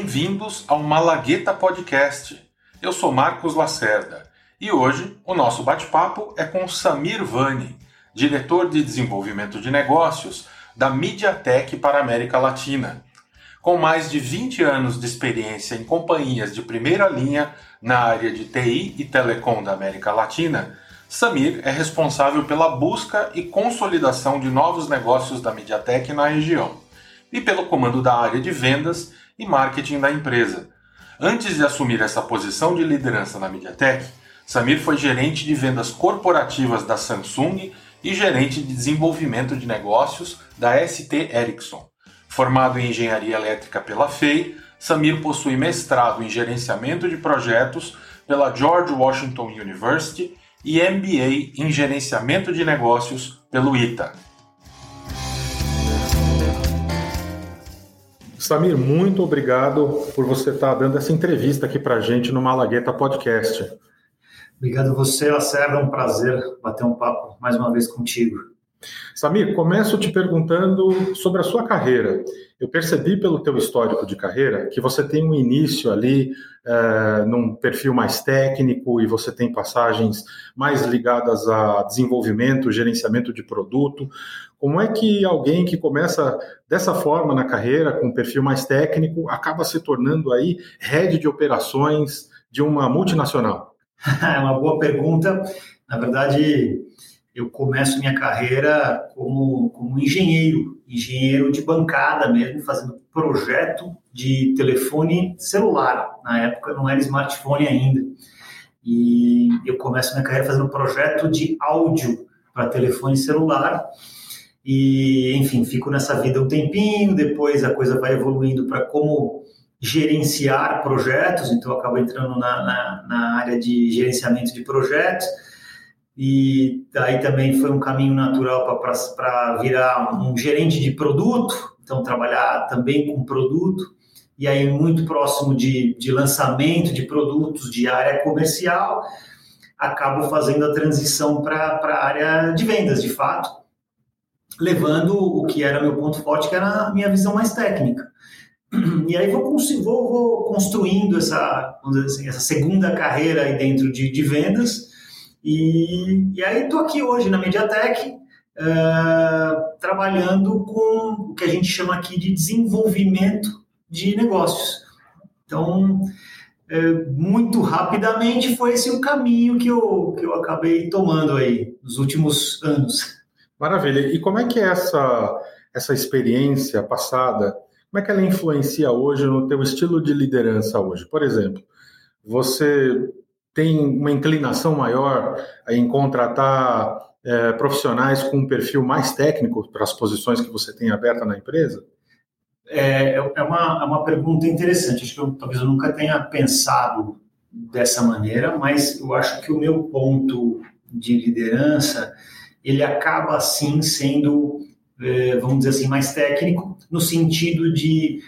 Bem-vindos ao Malagueta Podcast. Eu sou Marcos Lacerda e hoje o nosso bate-papo é com Samir Vani, diretor de desenvolvimento de negócios da MediaTek para a América Latina. Com mais de 20 anos de experiência em companhias de primeira linha na área de TI e telecom da América Latina, Samir é responsável pela busca e consolidação de novos negócios da MediaTek na região e pelo comando da área de vendas e marketing da empresa. Antes de assumir essa posição de liderança na MediaTek, Samir foi gerente de vendas corporativas da Samsung e gerente de desenvolvimento de negócios da ST Ericsson. Formado em engenharia elétrica pela FEI, Samir possui mestrado em gerenciamento de projetos pela George Washington University e MBA em gerenciamento de negócios pelo ITA. Samir, muito obrigado por você estar dando essa entrevista aqui para a gente no Malagueta Podcast. Obrigado a você, Lacerda. É um prazer bater um papo mais uma vez contigo. Samir, começo te perguntando sobre a sua carreira. Eu percebi pelo teu histórico de carreira que você tem um início ali é, num perfil mais técnico e você tem passagens mais ligadas a desenvolvimento, gerenciamento de produto. Como é que alguém que começa dessa forma na carreira, com um perfil mais técnico, acaba se tornando aí head de operações de uma multinacional? É uma boa pergunta. Na verdade, eu começo minha carreira como, como engenheiro, engenheiro de bancada mesmo, fazendo projeto de telefone celular. Na época não era smartphone ainda. E eu começo minha carreira fazendo projeto de áudio para telefone celular. E, enfim, fico nessa vida um tempinho, depois a coisa vai evoluindo para como gerenciar projetos, então eu acabo entrando na, na, na área de gerenciamento de projetos e daí também foi um caminho natural para virar um gerente de produto, então trabalhar também com produto, e aí muito próximo de, de lançamento de produtos de área comercial, acabo fazendo a transição para a área de vendas, de fato, levando o que era meu ponto forte, que era a minha visão mais técnica. E aí vou, vou, vou construindo essa, assim, essa segunda carreira aí dentro de, de vendas, e, e aí estou aqui hoje na Mediatek, uh, trabalhando com o que a gente chama aqui de desenvolvimento de negócios. Então, uh, muito rapidamente foi esse o caminho que eu, que eu acabei tomando aí nos últimos anos. Maravilha. E como é que é essa, essa experiência passada, como é que ela influencia hoje no teu estilo de liderança hoje? Por exemplo, você tem uma inclinação maior em contratar é, profissionais com um perfil mais técnico para as posições que você tem aberta na empresa? É, é, uma, é uma pergunta interessante. Acho que eu, talvez eu nunca tenha pensado dessa maneira, mas eu acho que o meu ponto de liderança ele acaba assim sendo, é, vamos dizer assim, mais técnico no sentido de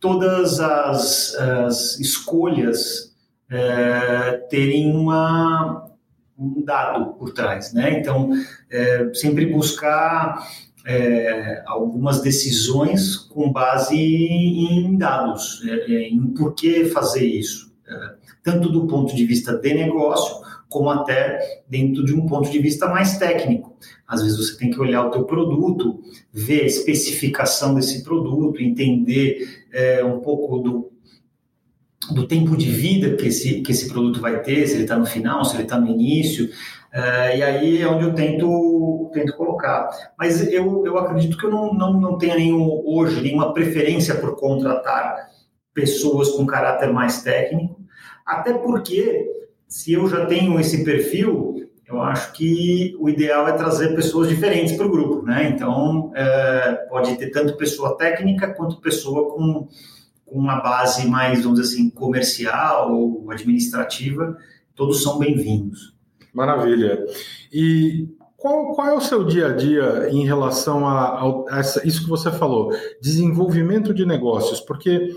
todas as, as escolhas é, terem uma, um dado por trás, né? Então, é, sempre buscar é, algumas decisões com base em dados, é, é, em por que fazer isso, é, tanto do ponto de vista de negócio, como até dentro de um ponto de vista mais técnico. Às vezes você tem que olhar o teu produto, ver a especificação desse produto, entender um pouco do do tempo de vida que esse, que esse produto vai ter, se ele está no final, se ele está no início, uh, e aí é onde eu tento, tento colocar. Mas eu, eu acredito que eu não, não, não tenha nenhum, hoje nenhuma preferência por contratar pessoas com caráter mais técnico, até porque se eu já tenho esse perfil, eu acho que o ideal é trazer pessoas diferentes para o grupo, né? Então, é, pode ter tanto pessoa técnica quanto pessoa com com uma base mais, vamos dizer assim, comercial ou administrativa, todos são bem-vindos. Maravilha. E qual, qual, é o seu dia a dia em relação a, a, essa, isso que você falou, desenvolvimento de negócios? Porque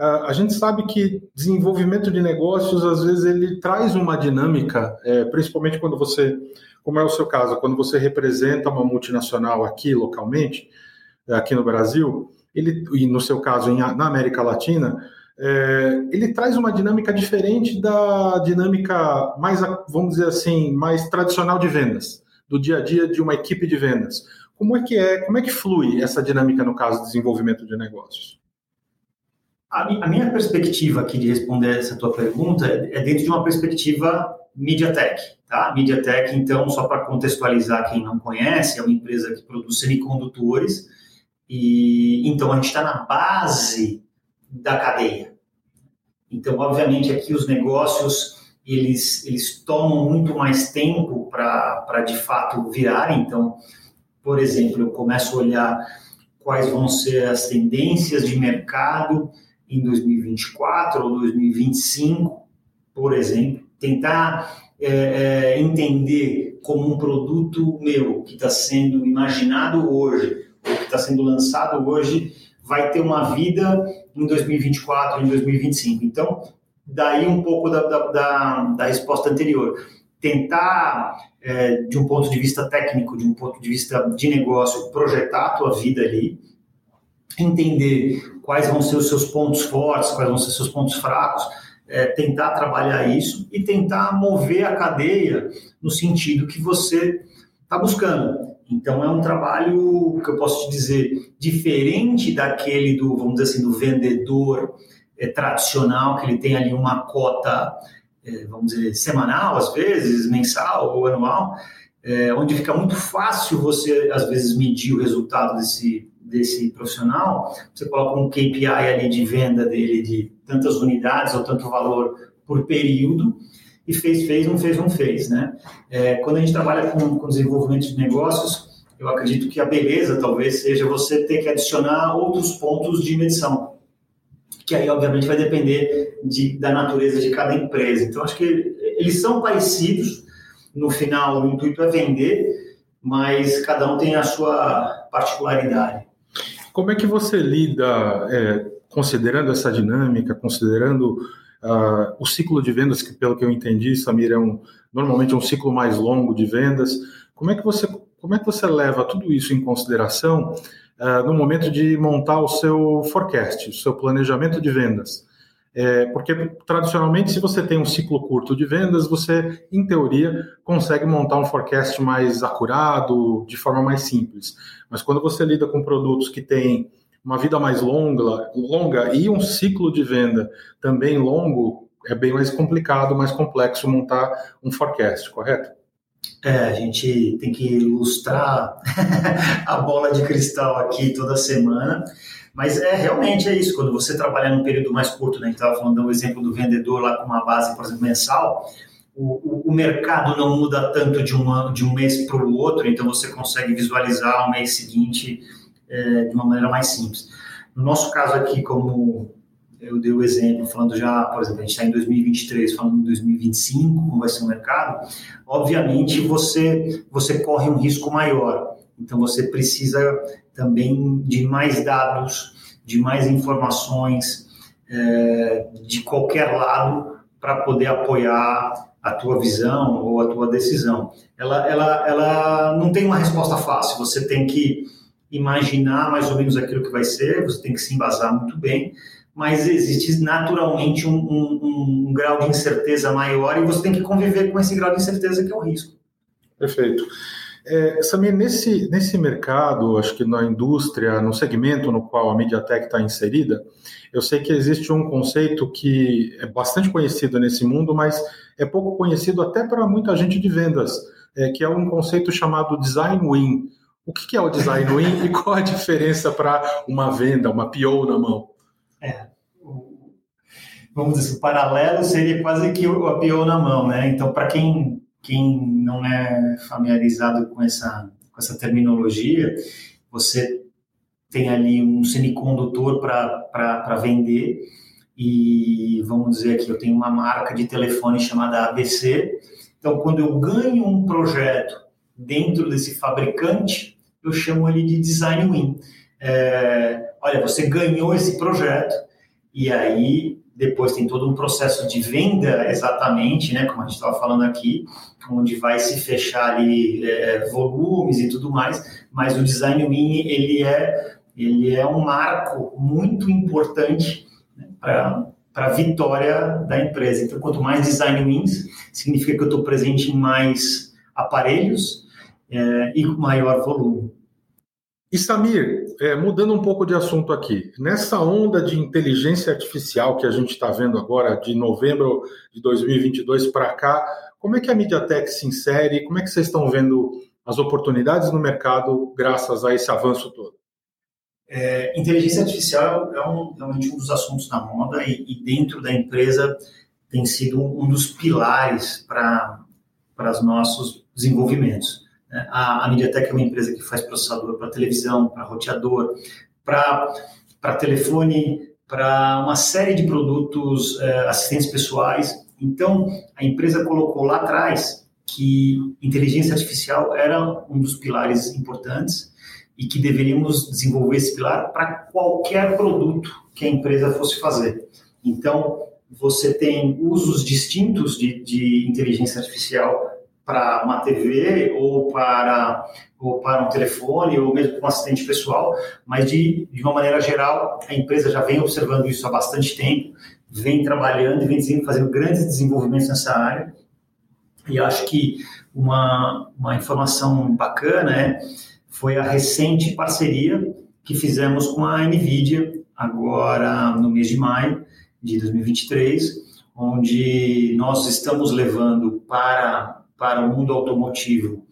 a gente sabe que desenvolvimento de negócios, às vezes, ele traz uma dinâmica, é, principalmente quando você, como é o seu caso, quando você representa uma multinacional aqui localmente, aqui no Brasil, ele, e no seu caso em, na América Latina, é, ele traz uma dinâmica diferente da dinâmica mais, vamos dizer assim, mais tradicional de vendas, do dia a dia de uma equipe de vendas. Como é que é, como é que flui essa dinâmica no caso de desenvolvimento de negócios? A, minha perspectiva aqui de responder essa tua pergunta é dentro de uma perspectiva MediaTek, tá? MediaTek, então, só para contextualizar quem não conhece, é uma empresa que produz semicondutores e então a gente está na base da cadeia. Então, obviamente, aqui os negócios eles, eles tomam muito mais tempo para de fato virarem. Então, por exemplo, eu começo a olhar quais vão ser as tendências de mercado em 2024 ou 2025, por exemplo, tentar é, é, entender como um produto meu que está sendo imaginado hoje, ou que está sendo lançado hoje, vai ter uma vida em 2024, em 2025. Então, daí um pouco da, da, da, da resposta anterior. Tentar, é, de um ponto de vista técnico, de um ponto de vista de negócio, projetar a tua vida ali, entender quais vão ser os seus pontos fortes, quais vão ser os seus pontos fracos, é, tentar trabalhar isso e tentar mover a cadeia no sentido que você está buscando. Então, é um trabalho que eu posso te dizer diferente daquele do, vamos dizer assim, do vendedor é, tradicional, que ele tem ali uma cota, é, vamos dizer, semanal, às vezes, mensal ou anual, é, onde fica muito fácil você, às vezes, medir o resultado desse, desse profissional. Você coloca um KPI ali de venda dele de tantas unidades ou tanto valor por período, e fez, fez, não fez, não fez, né? É, quando a gente trabalha com, com desenvolvimento de negócios, eu acredito que a beleza talvez seja você ter que adicionar outros pontos de medição, que aí obviamente vai depender de, da natureza de cada empresa. Então acho que eles são parecidos, no final o intuito é vender, mas cada um tem a sua particularidade. Como é que você lida, é, considerando essa dinâmica, considerando Uh, o ciclo de vendas, que pelo que eu entendi, Samir, é um, normalmente é um ciclo mais longo de vendas. Como é que você, como é que você leva tudo isso em consideração uh, no momento de montar o seu forecast, o seu planejamento de vendas? É, porque tradicionalmente, se você tem um ciclo curto de vendas, você, em teoria, consegue montar um forecast mais acurado, de forma mais simples. Mas quando você lida com produtos que têm uma vida mais longa, longa e um ciclo de venda também longo, é bem mais complicado, mais complexo montar um forecast, correto? É, a gente tem que ilustrar a bola de cristal aqui toda semana, mas é realmente é isso. Quando você trabalha num período mais curto, né, a gente estava falando do exemplo do vendedor lá com uma base, por exemplo, mensal, o, o, o mercado não muda tanto de, uma, de um mês para o outro, então você consegue visualizar o mês seguinte é, de uma maneira mais simples. No nosso caso aqui, como eu dei o exemplo, falando já, por exemplo, a gente está em 2023, falando em 2025, como vai ser o mercado, obviamente você, você corre um risco maior. Então você precisa também de mais dados, de mais informações é, de qualquer lado para poder apoiar a tua visão ou a tua decisão. Ela, ela, ela não tem uma resposta fácil. Você tem que imaginar mais ou menos aquilo que vai ser, você tem que se embasar muito bem, mas existe naturalmente um, um, um grau de incerteza maior e você tem que conviver com esse grau de incerteza que é o risco. Perfeito. É, Samir, nesse, nesse mercado, acho que na indústria, no segmento no qual a MediaTek está inserida, eu sei que existe um conceito que é bastante conhecido nesse mundo, mas é pouco conhecido até para muita gente de vendas, é, que é um conceito chamado Design Win. O que é o design win e qual a diferença para uma venda, uma PO na mão? É, vamos dizer, o paralelo seria quase que o PO na mão, né? Então, para quem, quem não é familiarizado com essa, com essa terminologia, você tem ali um semicondutor para vender e vamos dizer aqui, eu tenho uma marca de telefone chamada ABC. Então, quando eu ganho um projeto dentro desse fabricante, eu chamo ele de design win. É, olha, você ganhou esse projeto e aí depois tem todo um processo de venda exatamente, né, como a gente estava falando aqui, onde vai se fechar ali é, volumes e tudo mais, mas o design win ele é ele é um marco muito importante né, para a vitória da empresa. Então, quanto mais design wins, significa que eu estou presente em mais aparelhos é, e com maior volume. E Samir, é, mudando um pouco de assunto aqui, nessa onda de inteligência artificial que a gente está vendo agora, de novembro de 2022 para cá, como é que a MediaTek se insere? Como é que vocês estão vendo as oportunidades no mercado graças a esse avanço todo? É, inteligência artificial é um, realmente um dos assuntos da moda e, e dentro da empresa tem sido um, um dos pilares para os nossos desenvolvimentos. A, a MediaTek é uma empresa que faz processador para televisão, para roteador, para telefone, para uma série de produtos, é, assistentes pessoais. Então, a empresa colocou lá atrás que inteligência artificial era um dos pilares importantes e que deveríamos desenvolver esse pilar para qualquer produto que a empresa fosse fazer. Então, você tem usos distintos de, de inteligência artificial para uma TV ou para, ou para um telefone ou mesmo para um assistente pessoal, mas de, de uma maneira geral, a empresa já vem observando isso há bastante tempo, vem trabalhando e vem fazendo grandes desenvolvimentos nessa área. E acho que uma, uma informação bacana é, foi a recente parceria que fizemos com a NVIDIA, agora no mês de maio de 2023, onde nós estamos levando para para o mundo automotivo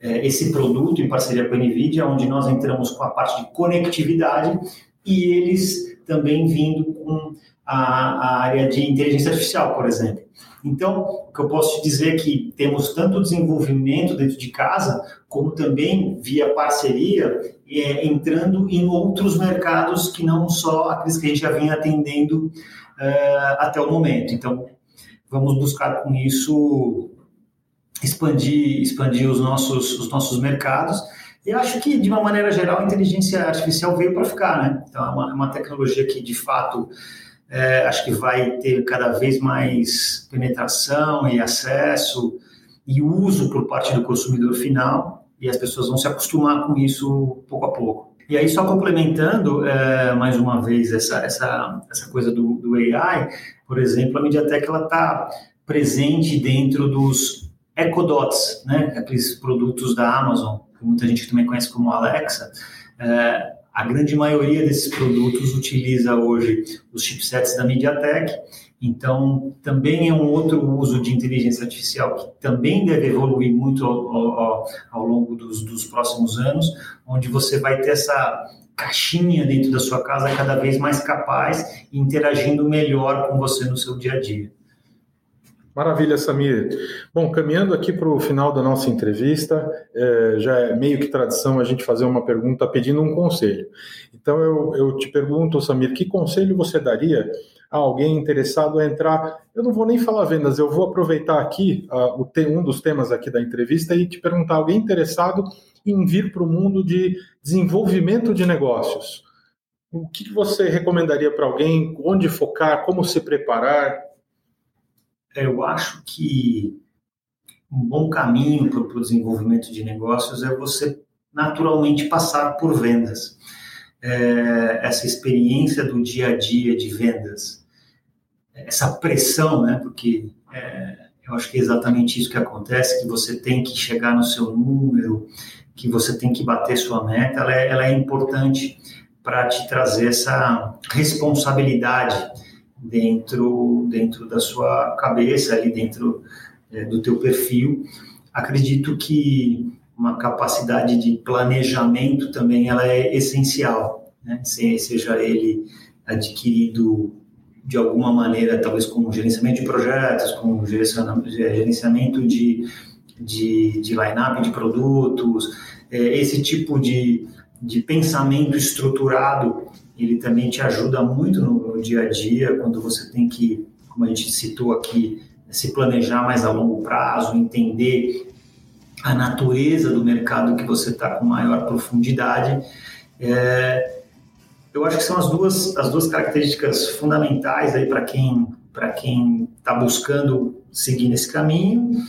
é, esse produto em parceria com a NVIDIA, onde nós entramos com a parte de conectividade e eles também vindo com a, a área de inteligência artificial, por exemplo. Então, o que eu posso te dizer é que temos tanto desenvolvimento dentro de casa, como também via parceria, é, entrando em outros mercados que não só aqueles que a gente já vinha atendendo é, até o momento. Então, vamos buscar com isso expandir, expandir os, nossos, os nossos mercados. E acho que, de uma maneira geral, a inteligência artificial veio para ficar, né? Então, é uma, é uma tecnologia que, de fato, é, acho que vai ter cada vez mais penetração e acesso e uso por parte do consumidor final, e as pessoas vão se acostumar com isso pouco a pouco. E aí, só complementando é, mais uma vez essa, essa, essa coisa do, do AI, por exemplo, a MediaTek está presente dentro dos EcoDots, né, aqueles produtos da Amazon, que muita gente também conhece como Alexa, é, a grande maioria desses produtos utiliza hoje os chipsets da MediaTek, então também é um outro uso de inteligência artificial que também deve evoluir muito ao, ao, ao longo dos, dos próximos anos, onde você vai ter essa caixinha dentro da sua casa cada vez mais capaz interagindo melhor com você no seu dia a dia. Maravilha, Samir. Bom, caminhando aqui para o final da nossa entrevista, é, já é meio que tradição a gente fazer uma pergunta pedindo um conselho. Então eu, eu te pergunto, Samir, que conselho você daria a alguém interessado a entrar? Eu não vou nem falar vendas, eu vou aproveitar aqui uh, o um dos temas aqui da entrevista e te perguntar alguém interessado em vir para o mundo de desenvolvimento de negócios. O que você recomendaria para alguém? Onde focar? Como se preparar? Eu acho que um bom caminho para o desenvolvimento de negócios é você naturalmente passar por vendas. É, essa experiência do dia a dia de vendas, essa pressão, né? Porque é, eu acho que é exatamente isso que acontece, que você tem que chegar no seu número, que você tem que bater sua meta, ela é, ela é importante para te trazer essa responsabilidade dentro, dentro da sua cabeça, ali dentro é, do teu perfil. Acredito que uma capacidade de planejamento também ela é essencial, né? seja ele adquirido de alguma maneira, talvez com gerenciamento de projetos, com gerenciamento de, de, de line-up de produtos, é, esse tipo de, de pensamento estruturado ele também te ajuda muito no, no, dia a dia, quando você tem que, como a gente citou aqui, se planejar mais a longo prazo, entender a natureza do mercado que você está com maior profundidade. É, eu acho que são as duas, as duas características fundamentais aí para quem para quem está buscando seguir nesse caminho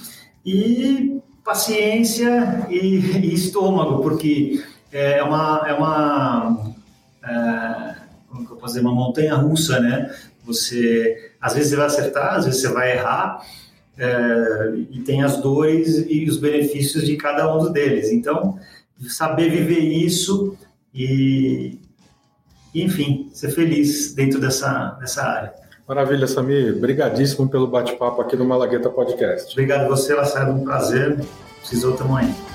e paciência e, e estômago, porque é uma, é uma dizer, uma montanha russa, né? Você, às vezes você vai acertar, às vezes você vai errar, é, e tem as dores e os benefícios de cada um deles. Então, saber viver isso e, enfim, ser feliz dentro dessa, dessa área. Maravilha, Samir. Obrigadíssimo pelo bate-papo aqui no Malagueta Podcast. Obrigado a você, Lacerda. Um prazer. Precisou, tamo aí.